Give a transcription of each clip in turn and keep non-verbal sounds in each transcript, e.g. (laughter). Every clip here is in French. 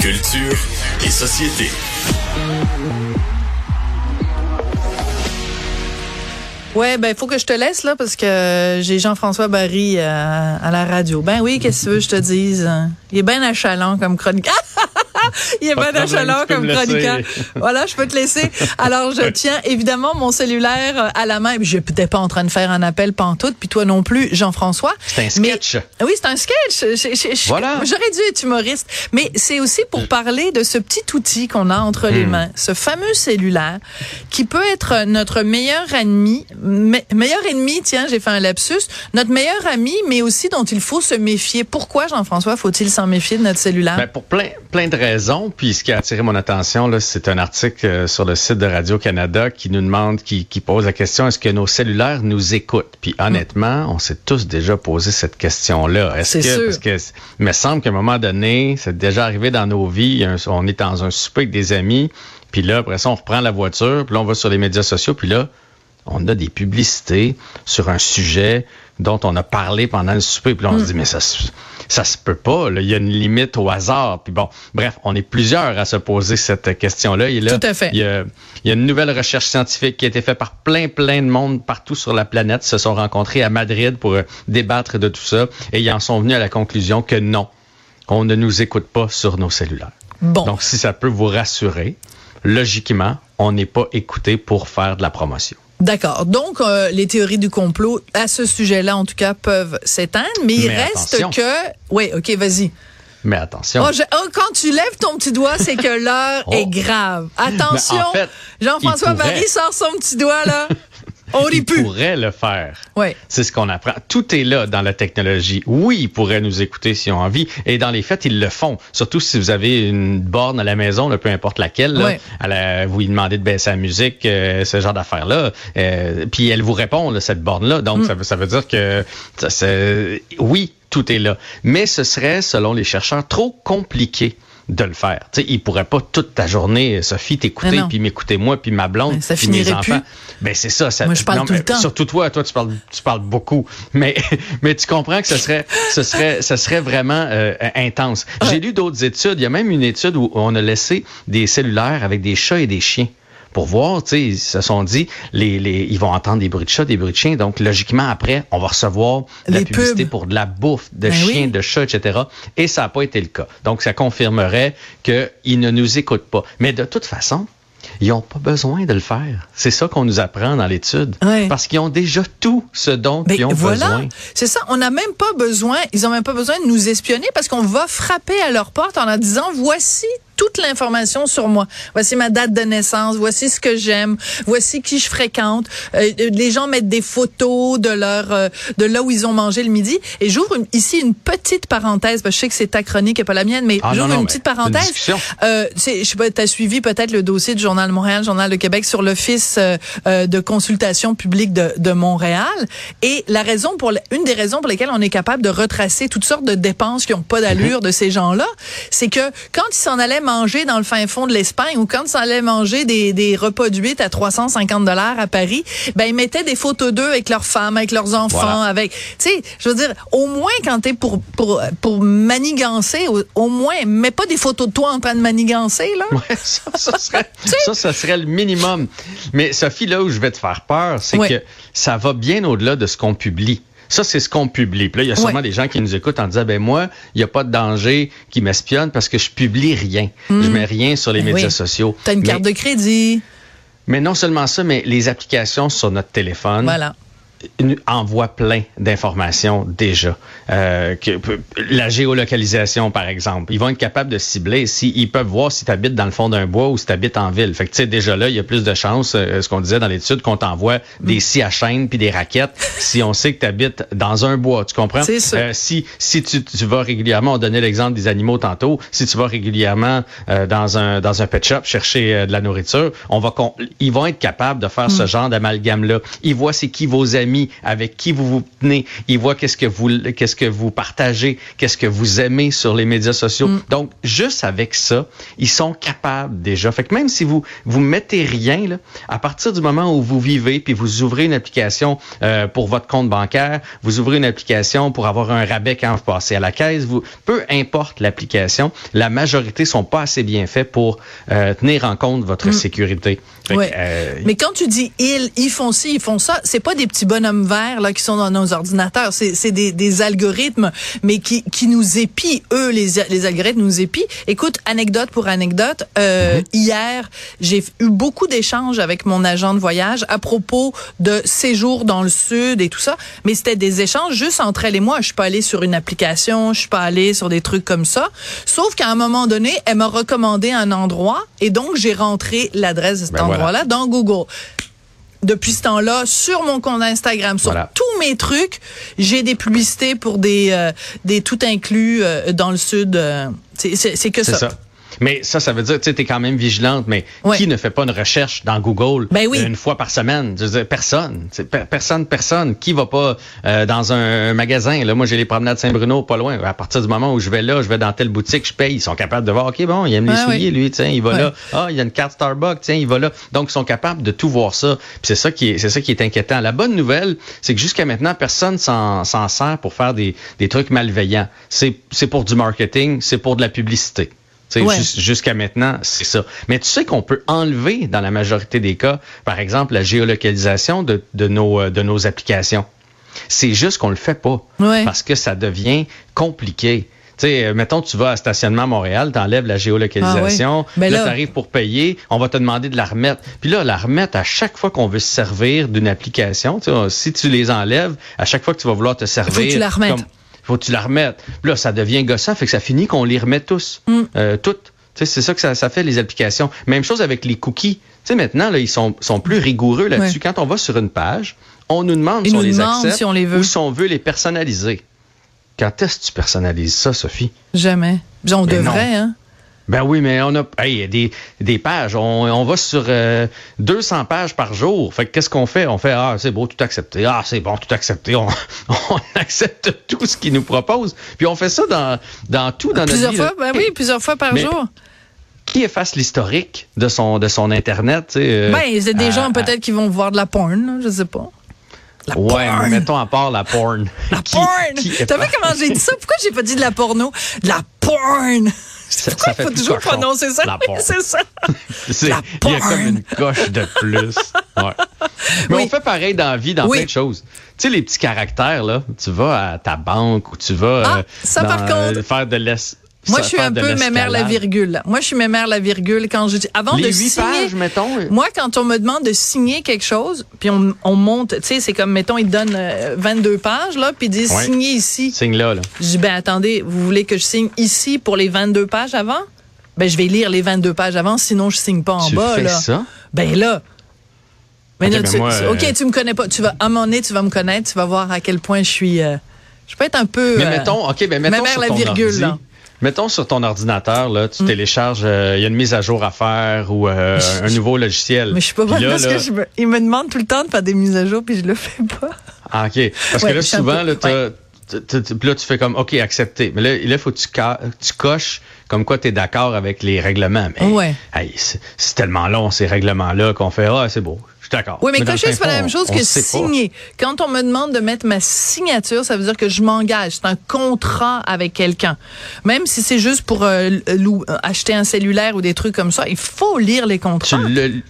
Culture et société. Ouais, ben faut que je te laisse là parce que j'ai Jean-François Barry euh, à, la radio. Ben oui, qu'est-ce que tu veux que je te dise? Il est bien achalant comme chronique. (laughs) Bien achalant comme chroniqueur. Voilà, je peux te laisser. Alors, je tiens évidemment mon cellulaire à la main. Je n'étais pas en train de faire un appel pantoute, puis toi non plus, Jean-François. C'est un sketch. oui, c'est un sketch. voilà. J'aurais dû être humoriste. Mais c'est aussi pour parler de ce petit outil qu'on a entre les hmm. mains, ce fameux cellulaire qui peut être notre meilleur ennemi, meilleur ennemi, tiens, j'ai fait un lapsus, notre meilleur ami, mais aussi dont il faut se méfier. Pourquoi, Jean-François, faut-il s'en méfier de notre cellulaire? Ben, pour plein, plein de raisons puis ce qui a attiré mon attention, c'est un article euh, sur le site de Radio-Canada qui nous demande, qui, pose la question, est-ce que nos cellulaires nous écoutent? Puis honnêtement, on s'est tous déjà posé cette question-là. Est-ce que, parce que, il me semble qu'à un moment donné, c'est déjà arrivé dans nos vies, on est dans un souper avec des amis, puis là, après ça, on reprend la voiture, puis là, on va sur les médias sociaux, puis là, on a des publicités sur un sujet dont on a parlé pendant le souper. Puis là, on se mm. dit, mais ça, ça se peut pas. Il y a une limite au hasard. Puis bon, bref, on est plusieurs à se poser cette question-là. Et là, Tout à fait. Il y, a, il y, a, une nouvelle recherche scientifique qui a été faite par plein, plein de monde partout sur la planète. Ils se sont rencontrés à Madrid pour euh, débattre de tout ça. Et ils en sont venus à la conclusion que non, on ne nous écoute pas sur nos cellulaires. Bon. Donc, si ça peut vous rassurer, logiquement, on n'est pas écouté pour faire de la promotion. D'accord. Donc, euh, les théories du complot, à ce sujet-là, en tout cas, peuvent s'éteindre, mais, il reste que... Oui, OK, vas-y. Mais attention. Oh, oh, quand tu lèves ton petit doigt, c'est que l'heure (laughs) est oh. grave. Attention. Jean-François Marie sort son petit doigt, là. (laughs) On il pourrait le faire. Oui. C'est ce qu'on apprend. Tout est là dans la technologie. Oui, ils pourraient nous écouter si on a envie. Et dans les faits, ils le font. Surtout si vous avez une borne à la maison, peu importe laquelle. Là, vous lui demandez de baisser la musique, euh, ce genre d'affaires-là. Euh, puis elle vous répond, cette borne-là. Donc, mm. ça, veut dire que oui, tout est là. Mais ce serait, selon les chercheurs, trop compliqué de le faire. Tu sais, il pourrait pas toute ta journée, Sophie, t'écouter, puis m'écouter moi, puis ma blonde, puis mes enfants. Ben c'est ça. ça moi, je parle tout le temps. Surtout toi, toi tu parles, tu parles beaucoup. (laughs) Mais mais tu comprends que ce serait, ce serait, ce serait vraiment euh, intense. J'ai lu d'autres études. Il y a même une étude où on a laissé des cellulaires avec des chats et des chiens pour voir, tu sais, ils se sont dit, les, les, ils vont entendre des bruits de chats, des bruits de chiens, donc logiquement après, on va recevoir de la publicité pour de la bouffe, de ben chiens, de chats, etc. Et ça n'a pas été le cas. Donc ça confirmerait qu'ils ne nous écoutent pas. Mais de toute façon, ils n'ont pas besoin de le faire. C'est ça qu'on nous apprend dans l'étude. Parce qu'ils ont déjà tout ce dont ben, ils ont voilà. besoin. C'est ça. On n'a même pas besoin, ils n'ont même pas besoin de nous espionner parce qu'on va frapper à leur porte en leur disant voici toute l'information sur moi. Voici ma date de naissance, voici ce que j'aime, voici qui je fréquente. Euh, les gens mettent des photos de leur euh, de là où ils ont mangé le midi. Et j'ouvre ici une petite parenthèse, parce que je sais que c'est ta chronique et pas la mienne, mais ah, j'ouvre une petite parenthèse. Euh, je sais pas, tu as suivi peut-être le dossier du Journal de Montréal, Journal de Québec sur l'Office euh, euh, de consultation publique de, de Montréal. Et la raison pour une des raisons pour lesquelles on est capable de retracer toutes sortes de dépenses qui ont pas d'allure mhm. de ces gens-là, c'est que quand ils s'en allaient manger dans le fin fond de l'Espagne ou quand ça allait manger des, des repas de 8 à 350 dollars à Paris, ben ils mettaient des photos d'eux avec leurs femmes, avec leurs enfants, avec, tu sais, je veux dire, au moins quand t'es pour pour pour manigancer, au, moins, mets pas des photos de toi en train de manigancer là. Ouais, ça, ça serait, (laughs) ça, ça serait le minimum. Mais Sophie, là où je vais te faire peur, c'est que ça va bien au-delà de ce qu'on publie. Ça, c'est ce qu'on publie. Puis là, il y a sûrement des gens qui nous écoutent en disant, ben moi, il n'y a pas de danger qui m'espionne parce que je publie rien. Je hmm. mets rien sur les ben médias sociaux. Tu as une carte de crédit. Mais non seulement ça, mais les applications sur notre téléphone. Voilà envoie plein d'informations déjà. Euh, que, la géolocalisation, par exemple. Ils vont être capables de cibler. Si, ils peuvent voir si tu habites dans le fond d'un bois ou si tu habites en ville. Fait que, tu sais, déjà là, il y a plus de chances, euh, ce qu'on disait dans l'étude, qu'on t'envoie des scies à chaîne puis des raquettes (laughs) si on sait que tu habites dans un bois. Tu comprends? C'est ça. Euh, si si tu, tu, vas régulièrement, on donnait l'exemple des animaux tantôt, si tu vas régulièrement euh, dans, un, dans un pet shop chercher de la nourriture, on va ils vont être capables de faire ce mm. genre d'amalgame-là. Ils voient c'est qui vos amis amis, avec qui vous vous tenez. Ils voient qu'est-ce que vous, qu'est-ce que vous partagez, qu'est-ce que vous aimez sur les médias sociaux. Mm. Donc, juste avec ça, ils sont capables déjà. Fait que même si vous vous mettez rien, là, à partir du moment où vous vivez, puis vous ouvrez une application euh, pour votre compte bancaire, vous ouvrez une application pour avoir un rabais quand vous passez à la caisse, vous, peu importe l'application, la majorité sont pas assez bien faits pour euh, tenir en compte votre mm. sécurité. Euh, Mais quand tu dis ils, ils font ci, ils font ça, c'est pas des petits bonhommes verts là qui sont dans nos ordinateurs, c'est des, des algorithmes, mais qui, qui nous épient, eux, les, les algorithmes nous épient. Écoute, anecdote pour anecdote, euh, mm-hmm. hier, j'ai eu beaucoup d'échanges avec mon agent de voyage à propos de séjours dans le sud et tout ça, mais c'était des échanges juste entre elle et moi. Je suis pas allée sur une application, je suis pas allée sur des trucs comme ça. Sauf qu'à un moment donné, elle m'a recommandé un endroit et donc j'ai rentré l'adresse de cet ben endroit-là dans Google depuis ce temps-là sur mon compte Instagram, sur tous mes trucs, j'ai des publicités pour des euh, des tout inclus euh, dans le sud. Euh, c'est que ça. Mais ça, ça veut dire, tu sais, es quand même vigilante, mais qui ne fait pas une recherche dans Google ben une fois par semaine? Je veux dire, personne. personne, personne. Qui va pas euh, dans un, magasin? Là, moi, j'ai les promenades Saint-Bruno, pas loin. À partir du moment où je vais là, je vais dans telle boutique, je paye, ils sont capables de voir, OK, bon, il aime les souliers, lui, tiens, il va là. Ah, il y a une carte Starbucks, tiens, il va là. Donc, ils sont capables de tout voir ça. c'est ça qui est, c'est ça qui est inquiétant. La bonne nouvelle, c'est que jusqu'à maintenant, personne s'en, s'en sert pour faire des, des trucs malveillants. C'est, c'est pour du marketing, c'est pour de la publicité. Jusqu'à maintenant, c'est ça. Mais tu sais qu'on peut enlever, dans la majorité des cas, par exemple, la géolocalisation de, de, nos, euh, de nos applications. C'est juste qu'on le fait pas. Parce que ça devient compliqué. Tu sais, euh, mettons, tu vas à Stationnement Montréal, tu enlèves la géolocalisation, ah ben là, tu arrives pour payer, on va te demander de la remettre. Puis là, la remettre à chaque fois qu'on veut se servir d'une application, si tu les enlèves, à chaque fois que tu vas vouloir te servir... Faut que tu la remettes faut que tu la remettes. là, ça devient gossant, fait que ça finit qu'on les remet tous, mm. euh, toutes. C'est ça que ça, fait, les applications. Même chose avec les cookies. maintenant, là, ils sont, sont plus rigoureux là-dessus. Quand on va sur une page, on nous demande si on les accepte si on les veut. ou si on veut les personnaliser. Quand est-ce que tu personnalises ça, Sophie? Jamais. On devrait, hein? Ben oui, mais on a hey, des, des pages. On, on va sur 200 euh, pages par jour. Fait qu'est-ce qu'on fait? On fait Ah, c'est beau, tout accepté. Ah, c'est bon, tout accepté. On, (laughs) on, accepte tout ce qu'ils nous proposent. Puis on fait ça dans, dans tout dans plusieurs notre vie. Fois, ben oui, plusieurs fois par jour. Qui efface l'historique de son, de son Internet? Euh, ben, c'est des gens peut-être qui vont voir de la porn, je sais pas. La ouais, porn. mais mettons à part la porn. La (laughs) porn! T'as vu comment j'ai dit ça? Pourquoi j'ai pas dit de la porno? De la porn! Ça, ça fait faut toujours prononcer ça. (laughs) C'est ça. (laughs) il y a comme une coche de plus. Ouais. Mais on fait pareil dans la vie, dans plein de choses. Tu sais, les petits caractères, là, tu vas à ta banque ou tu vas ah, ça, par contre, euh, faire de l'ess moi, je suis un peu mémère la virgule. Moi, je suis mémère la virgule quand je dis avant de signer. Pages, mettons. Moi, quand on me demande de signer quelque chose, puis on, on monte, tu sais, c'est comme mettons, ils donnent 22 euh, pages là, puis ils disent signer ici. Signe là, là. Je dis ben attendez, vous voulez que je signe ici pour les 22 pages avant? Ben je vais lire les 22 pages avant, sinon je signe pas en tu bas fais là. Ça? Ben là. Mais ben tu, OK, tu me connais pas. Tu vas, à un moment donné, tu vas me connaître. Tu vas voir à quel point je suis. Euh, je peux être un peu. Mais mettons, OK, ben mettons. sur la ton virgule, là. Mettons sur ton ordinateur, là, tu mm. télécharges, euh, il y a une mise à jour à faire ou euh, un nouveau logiciel. Mais je suis pas bonne parce que je me, il me demande tout le temps de faire des mises à jour puis je le fais pas. Ah, OK. Parce que là, souvent, là, là, tu fais comme, OK, accepté. Mais là, il faut que tu, tu coches comme quoi tu es d'accord avec les règlements. Mais ouais. c'est tellement long, ces règlements-là, qu'on fait, ah, c'est beau, suis d'accord. Oui, mais, cocher, c'est pas la même chose que signer. Quand on me demande de mettre ma signature, ça veut dire que je m'engage. C'est un contrat avec quelqu'un. Même si c'est juste pour euh, acheter un cellulaire ou des trucs comme ça, il faut lire les contrats.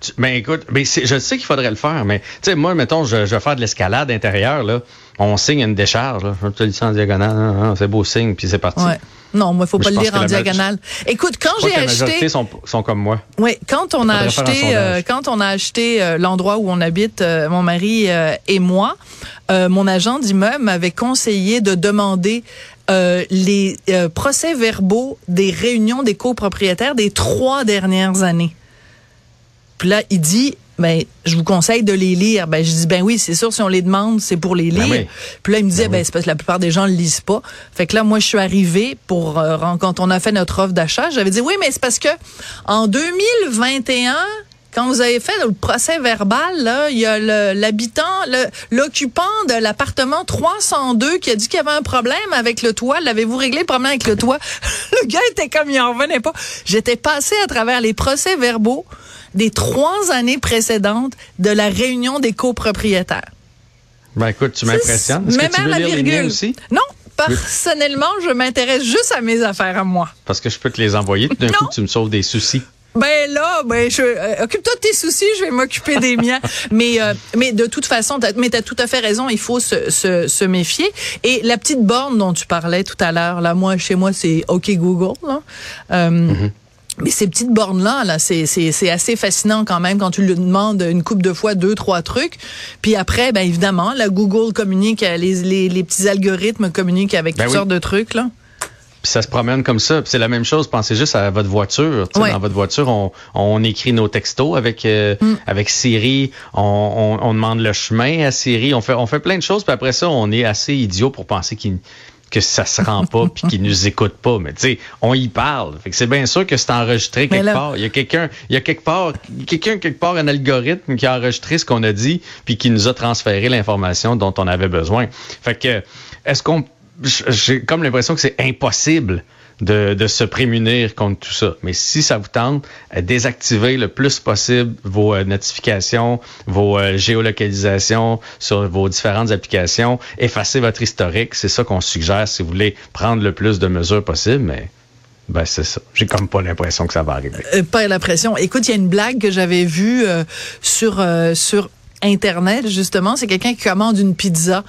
Tu ben écoute, ben, je sais qu'il faudrait le faire, mais tu sais, moi, mettons, je, je vais faire de l'escalade intérieure, là on signe une décharge. Là. Je te le en diagonale. C'est beau signe, puis c'est parti. Ouais. Non, moi, faut pas le lire en diagonale. Écoute, quand j'ai acheté, la sont, sont comme moi. Oui, quand on a acheté, euh, quand on a acheté euh, l'endroit où on habite, euh, mon mari et moi, mon agent d'immeuble m'avait conseillé de demander les procès-verbaux des réunions des copropriétaires des trois dernières années. Puis là, il dit, ben, je vous conseille de les lire. Ben, je dis, ben oui, c'est sûr, si on les demande, c'est pour les ben lire. Puis là, il me disait, ben, ben c'est parce que la plupart des gens le lisent pas. Fait que là, moi, je suis arrivée pour, euh, quand on a fait notre offre d'achat, j'avais dit, oui, mais c'est parce que en 2021, quand vous avez fait le procès verbal, là, il y a l'habitant, l'occupant de l'appartement 302 qui a dit qu'il y avait un problème avec le toit. L'avez-vous réglé le problème avec le toit? (laughs) le gars était comme, il en revenait pas. J'étais passé à travers les procès verbaux des trois années précédentes de la réunion des copropriétaires. Ben écoute, tu m'impressionnes. Est-ce Mais que tu même veux la lire les virgule. miens aussi? Non, personnellement, je m'intéresse juste à mes affaires à moi. Parce que je peux te les envoyer. D'un coup, tu me sauves des soucis. Ben là, ben je euh, occupe-toi de tes soucis, je vais m'occuper des miens. (laughs) Mais euh, mais de toute façon, t'as, mais t'as tout à fait raison, il faut se, se, se méfier. Et la petite borne dont tu parlais tout à l'heure, là, moi chez moi c'est OK Google. Là. Euh, Mais ces petites bornes-là, là, c'est, c'est, c'est assez fascinant quand même quand tu lui demandes une coupe de fois deux, trois trucs. Puis après, ben évidemment, la Google communique, les, les, les petits algorithmes communiquent avec Ben toutes oui. sortes de trucs. Là. Puis ça se promène comme ça. C'est la même chose. Pensez juste à votre voiture. Ouais. Dans votre voiture, on, on écrit nos textos avec euh, Mm. avec Siri. On, on, on demande le chemin à Siri. On fait on fait plein de choses. Puis après ça, on est assez idiot pour penser qu'il que ça se rend pas puis qu'ils nous écoutent pas mais tu sais on y parle fait que c'est bien sûr que c'est enregistré quelque là- part il y a quelqu'un il y a quelque part quelqu'un quelque part un algorithme qui a enregistré ce qu'on a dit puis qui nous a transféré l'information dont on avait besoin fait que est-ce qu'on j'ai comme l'impression que c'est impossible de, se prémunir contre tout ça. Mais si ça vous tente, euh, désactivez le plus possible vos euh, notifications, vos euh, géolocalisations sur vos différentes applications, effacez votre historique. C'est ça qu'on suggère si vous voulez prendre le plus de mesures possible, mais ben c'est ça. J'ai comme pas l'impression que ça va arriver. Pas la pression. Écoute, il y a une blague que j'avais vue sur sur Internet, justement, c'est quelqu'un qui commande une pizza.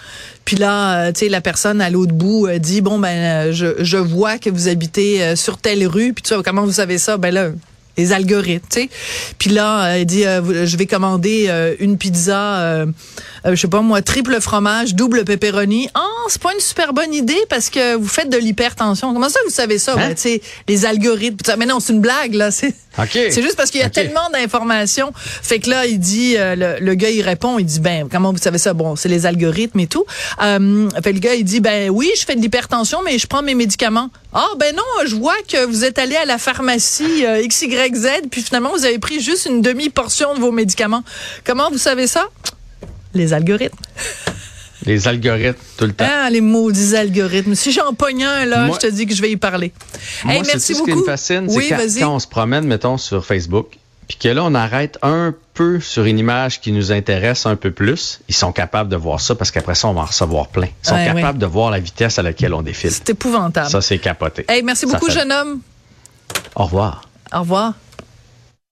Puis là, euh, tu sais, la personne à l'autre bout euh, dit, bon, ben, euh, je, je vois que vous habitez sur telle rue. Puis tu sais, comment vous savez ça? Ben là, les algorithmes, tu sais. Puis là, euh, il dit, euh, je vais commander euh, une pizza, euh, euh, je sais pas moi, triple fromage, double pepperoni. Ah, c'est pas une super bonne idée parce que vous faites de l'hypertension. Comment ça, vous savez ça? Hein? Tu sais, les algorithmes. Mais non, c'est une blague, là. C'est (laughs) juste parce qu'il y a tellement d'informations. Fait que là, il dit, euh, le, le gars, il répond, il dit, ben, comment vous savez ça? Bon, c'est les algorithmes et tout. Euh, fait que le gars, il dit, ben oui, je fais de l'hypertension, mais je prends mes médicaments. Ah, ben non, je vois que vous êtes allé à la pharmacie euh, Puis finalement, vous avez pris juste une demi-portion de vos médicaments. Comment vous savez ça? Les algorithmes. Les algorithmes tout le temps. Ah, les maudits algorithmes. Si j'en pogne un, là, Moi- je te dis que je vais y parler. Moi, Hey, merci ce beaucoup. qui me fascine, c'est quand, on se promène, mettons, sur Facebook, puis que là, on arrête un peu sur une image qui nous intéresse un peu plus, ils sont capables de voir ça parce qu'après ça, on va en recevoir plein. Ils sont Ouais, capables de voir la vitesse à laquelle on défile. C'est épouvantable. Ça, c'est capoté. Hey, merci Ça beaucoup, jeune homme. Au revoir. Au revoir.